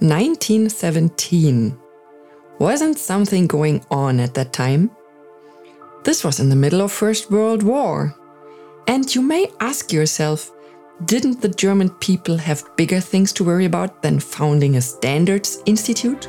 1917. Wasn't something going on at that time? This was in the middle of First World War. And you may ask yourself, didn't the German people have bigger things to worry about than founding a standards institute?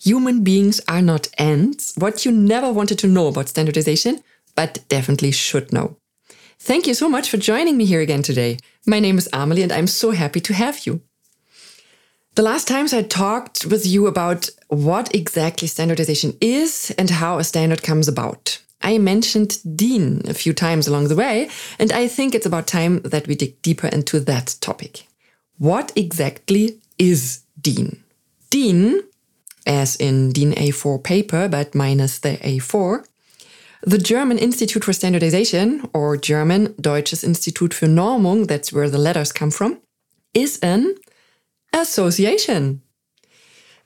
Human Beings Are Not Ants What You Never Wanted to Know About Standardization, but Definitely Should Know. Thank you so much for joining me here again today. My name is Amelie and I'm so happy to have you. The last times I talked with you about what exactly standardization is and how a standard comes about. I mentioned DIN a few times along the way, and I think it's about time that we dig deeper into that topic. What exactly is DIN? DIN as in DIN A4 paper, but minus the A4. The German Institute for Standardization, or German Deutsches Institut für Normung, that's where the letters come from, is an association.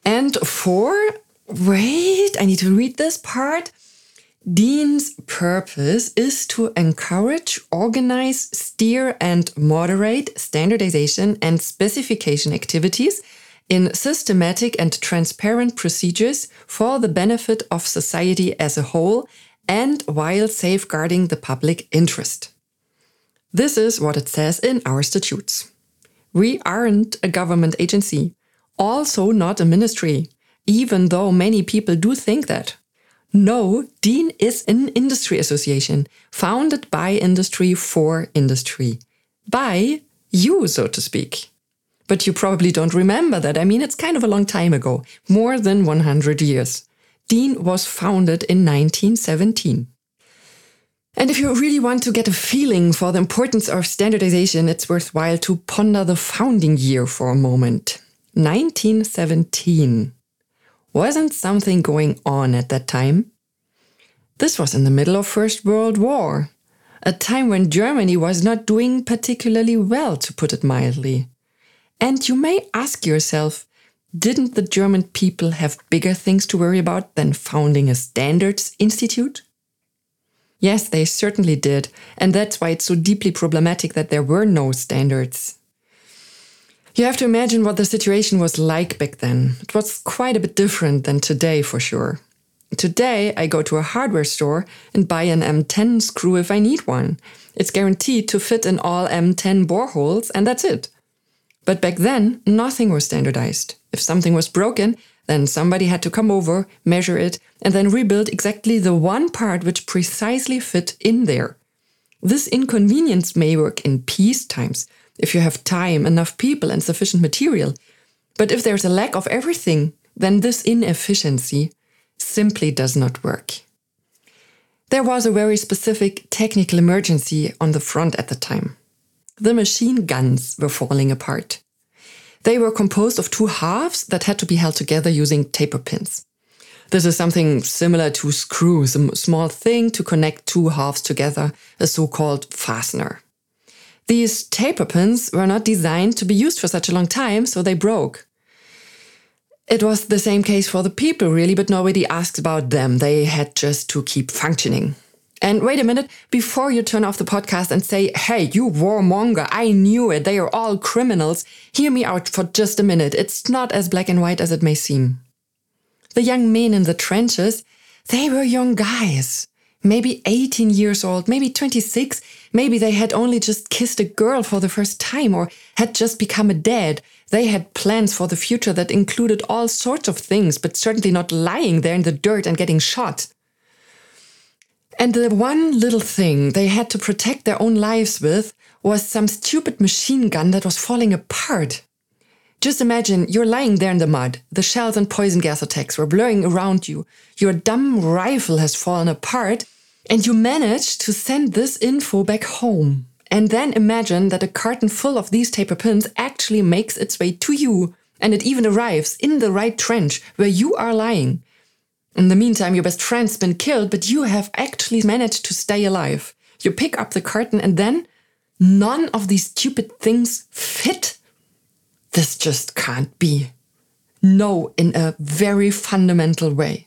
And for, wait, I need to read this part. DIN's purpose is to encourage, organize, steer, and moderate standardization and specification activities in systematic and transparent procedures for the benefit of society as a whole and while safeguarding the public interest. This is what it says in our statutes. We aren't a government agency, also not a ministry, even though many people do think that. No, DIN is an industry association founded by industry for industry. By you, so to speak. But you probably don't remember that. I mean, it's kind of a long time ago, more than 100 years. DIN was founded in 1917. And if you really want to get a feeling for the importance of standardization, it's worthwhile to ponder the founding year for a moment. 1917. Wasn't something going on at that time? This was in the middle of First World War, a time when Germany was not doing particularly well, to put it mildly. And you may ask yourself, didn't the German people have bigger things to worry about than founding a standards institute? Yes, they certainly did, and that's why it's so deeply problematic that there were no standards. You have to imagine what the situation was like back then. It was quite a bit different than today, for sure. Today, I go to a hardware store and buy an M10 screw if I need one. It's guaranteed to fit in all M10 boreholes, and that's it. But back then, nothing was standardized. If something was broken, then somebody had to come over, measure it, and then rebuild exactly the one part which precisely fit in there. This inconvenience may work in peace times, if you have time, enough people, and sufficient material. But if there's a lack of everything, then this inefficiency simply does not work. There was a very specific technical emergency on the front at the time the machine guns were falling apart. They were composed of two halves that had to be held together using taper pins. This is something similar to screws, a small thing to connect two halves together, a so-called fastener. These taper pins were not designed to be used for such a long time, so they broke. It was the same case for the people, really, but nobody asked about them. They had just to keep functioning. And wait a minute, before you turn off the podcast and say, hey, you warmonger, I knew it, they are all criminals, hear me out for just a minute. It's not as black and white as it may seem. The young men in the trenches, they were young guys. Maybe 18 years old, maybe 26, maybe they had only just kissed a girl for the first time or had just become a dad. They had plans for the future that included all sorts of things, but certainly not lying there in the dirt and getting shot. And the one little thing they had to protect their own lives with was some stupid machine gun that was falling apart. Just imagine you're lying there in the mud. The shells and poison gas attacks were blowing around you. Your dumb rifle has fallen apart, and you manage to send this info back home. And then imagine that a carton full of these taper pins actually makes its way to you and it even arrives in the right trench where you are lying. In the meantime, your best friend's been killed, but you have actually managed to stay alive. You pick up the curtain and then none of these stupid things fit. This just can't be. No, in a very fundamental way.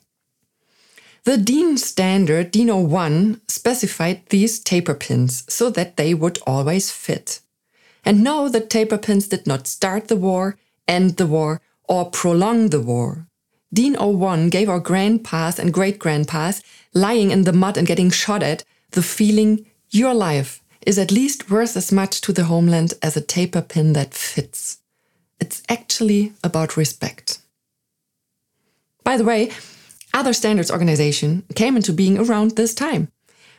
The DIN standard DIN 01 specified these taper pins so that they would always fit. And no, the taper pins did not start the war, end the war, or prolong the war. DIN 01 gave our grandpas and great grandpas lying in the mud and getting shot at the feeling your life is at least worth as much to the homeland as a taper pin that fits. It's actually about respect. By the way, other standards organization came into being around this time.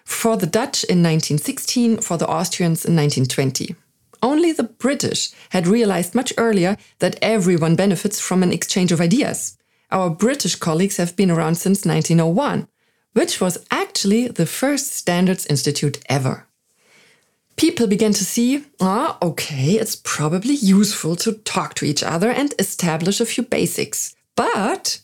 For the Dutch in 1916, for the Austrians in 1920. Only the British had realized much earlier that everyone benefits from an exchange of ideas. Our British colleagues have been around since 1901, which was actually the first standards institute ever. People began to see, ah, okay, it's probably useful to talk to each other and establish a few basics. But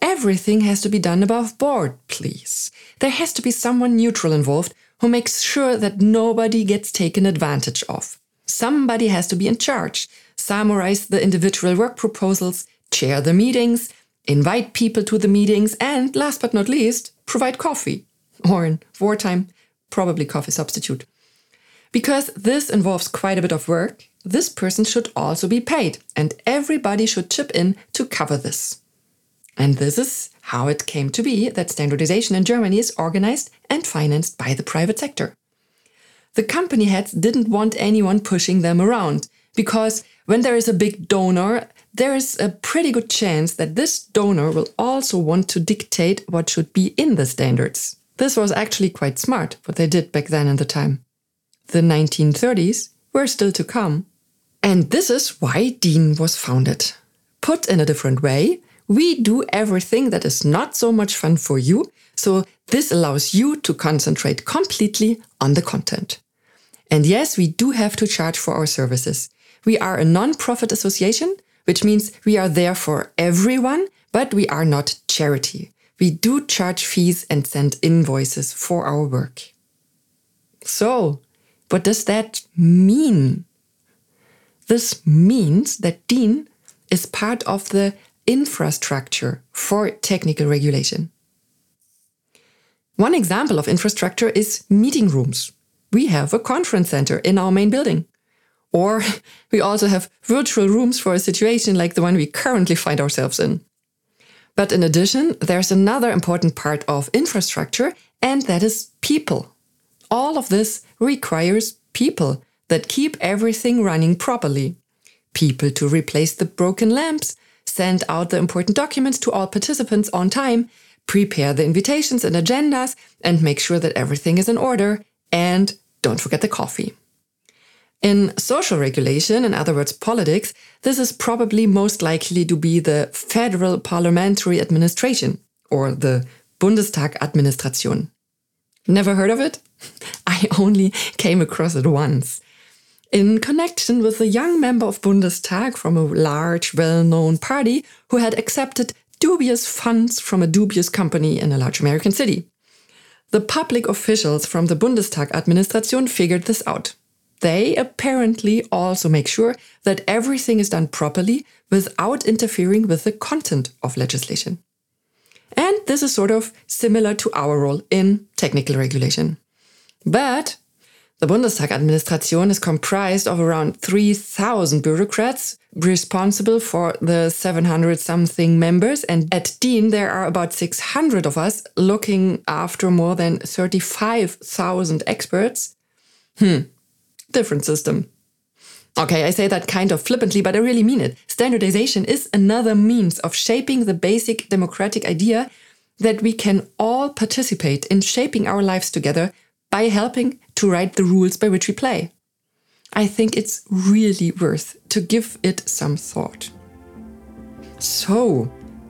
everything has to be done above board, please. There has to be someone neutral involved who makes sure that nobody gets taken advantage of. Somebody has to be in charge, summarize the individual work proposals, chair the meetings, invite people to the meetings, and last but not least, provide coffee. Or in wartime, probably coffee substitute. Because this involves quite a bit of work, this person should also be paid, and everybody should chip in to cover this. And this is how it came to be that standardization in Germany is organized and financed by the private sector. The company heads didn't want anyone pushing them around because when there is a big donor, there is a pretty good chance that this donor will also want to dictate what should be in the standards. This was actually quite smart, what they did back then in the time. The 1930s were still to come. And this is why DIN was founded. Put in a different way, we do everything that is not so much fun for you, so this allows you to concentrate completely on the content. And yes, we do have to charge for our services. We are a non-profit association, which means we are there for everyone, but we are not charity. We do charge fees and send invoices for our work. So, what does that mean? This means that DIN is part of the infrastructure for technical regulation. One example of infrastructure is meeting rooms. We have a conference center in our main building. Or we also have virtual rooms for a situation like the one we currently find ourselves in. But in addition, there's another important part of infrastructure, and that is people. All of this requires people that keep everything running properly. People to replace the broken lamps, send out the important documents to all participants on time, prepare the invitations and agendas, and make sure that everything is in order. And don't forget the coffee. In social regulation, in other words, politics, this is probably most likely to be the Federal Parliamentary Administration or the Bundestag Administration. Never heard of it? I only came across it once. In connection with a young member of Bundestag from a large, well known party who had accepted dubious funds from a dubious company in a large American city. The public officials from the Bundestag administration figured this out. They apparently also make sure that everything is done properly without interfering with the content of legislation. And this is sort of similar to our role in technical regulation. But the Bundestag administration is comprised of around 3,000 bureaucrats responsible for the 700 something members. And at DIN, there are about 600 of us looking after more than 35,000 experts. Hmm, different system. Okay, I say that kind of flippantly, but I really mean it. Standardization is another means of shaping the basic democratic idea that we can all participate in shaping our lives together by helping to write the rules by which we play. I think it's really worth to give it some thought. So,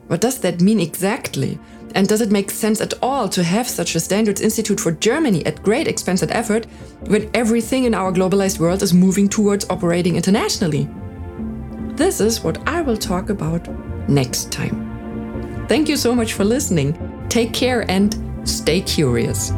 what does that mean exactly? And does it make sense at all to have such a standards institute for Germany at great expense and effort when everything in our globalized world is moving towards operating internationally? This is what I will talk about next time. Thank you so much for listening. Take care and stay curious.